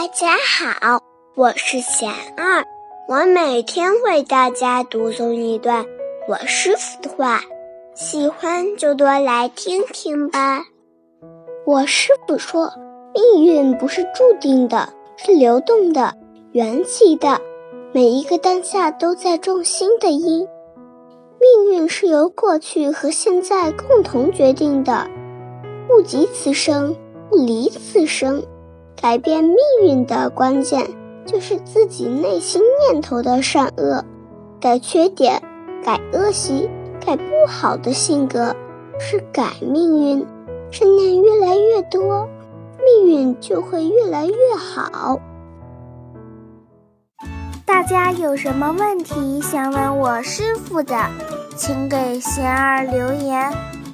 大家好，我是贤二，我每天为大家读诵一段我师傅的话，喜欢就多来听听吧。我师傅说，命运不是注定的，是流动的、缘起的，每一个当下都在种新的因。命运是由过去和现在共同决定的，不及此生，不离此生。改变命运的关键，就是自己内心念头的善恶，改缺点，改恶习，改不好的性格，是改命运。善念越来越多，命运就会越来越好。大家有什么问题想问我师傅的，请给贤儿留言。